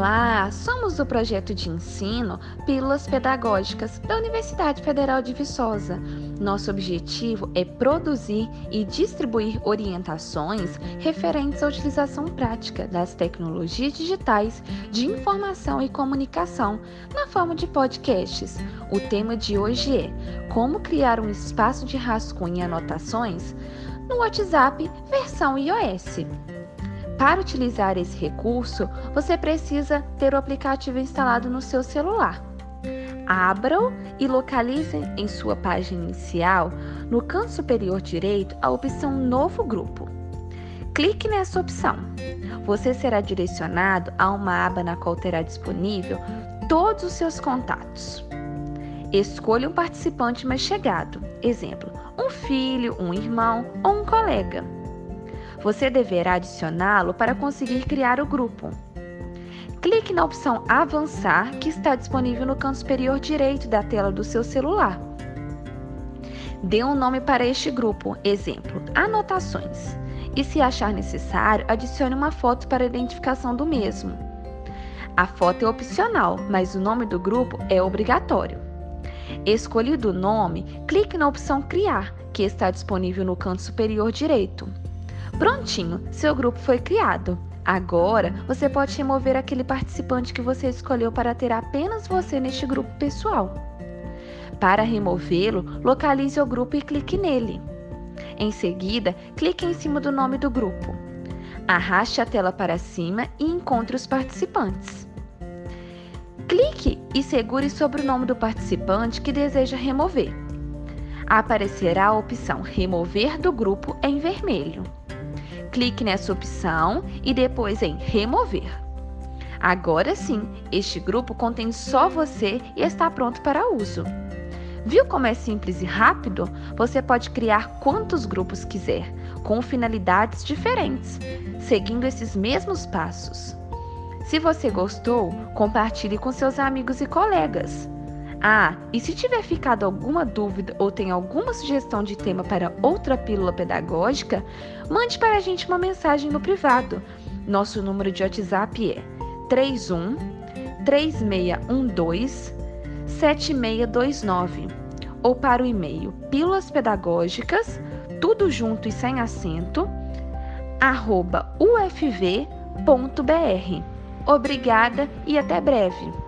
Olá, somos do projeto de ensino Pílulas Pedagógicas da Universidade Federal de Viçosa. Nosso objetivo é produzir e distribuir orientações referentes à utilização prática das tecnologias digitais de informação e comunicação na forma de podcasts. O tema de hoje é Como criar um espaço de rascunho e anotações no WhatsApp versão iOS. Para utilizar esse recurso, você precisa ter o aplicativo instalado no seu celular. Abra-o e localize em sua página inicial, no canto superior direito, a opção Novo Grupo. Clique nessa opção. Você será direcionado a uma aba na qual terá disponível todos os seus contatos. Escolha um participante mais chegado, exemplo, um filho, um irmão ou um colega. Você deverá adicioná-lo para conseguir criar o grupo. Clique na opção Avançar, que está disponível no canto superior direito da tela do seu celular. Dê um nome para este grupo, exemplo, Anotações. E se achar necessário, adicione uma foto para identificação do mesmo. A foto é opcional, mas o nome do grupo é obrigatório. Escolhido o nome, clique na opção Criar, que está disponível no canto superior direito. Prontinho, seu grupo foi criado. Agora você pode remover aquele participante que você escolheu para ter apenas você neste grupo pessoal. Para removê-lo, localize o grupo e clique nele. Em seguida, clique em cima do nome do grupo. Arraste a tela para cima e encontre os participantes. Clique e segure sobre o nome do participante que deseja remover. Aparecerá a opção Remover do grupo em vermelho. Clique nessa opção e depois em Remover. Agora sim, este grupo contém só você e está pronto para uso. Viu como é simples e rápido? Você pode criar quantos grupos quiser, com finalidades diferentes, seguindo esses mesmos passos. Se você gostou, compartilhe com seus amigos e colegas. Ah, e se tiver ficado alguma dúvida ou tem alguma sugestão de tema para outra pílula pedagógica, mande para a gente uma mensagem no privado. Nosso número de WhatsApp é 31 3612 7629 ou para o e-mail pílulas pedagógicas, tudo junto e sem acento, arroba ufv.br. Obrigada e até breve!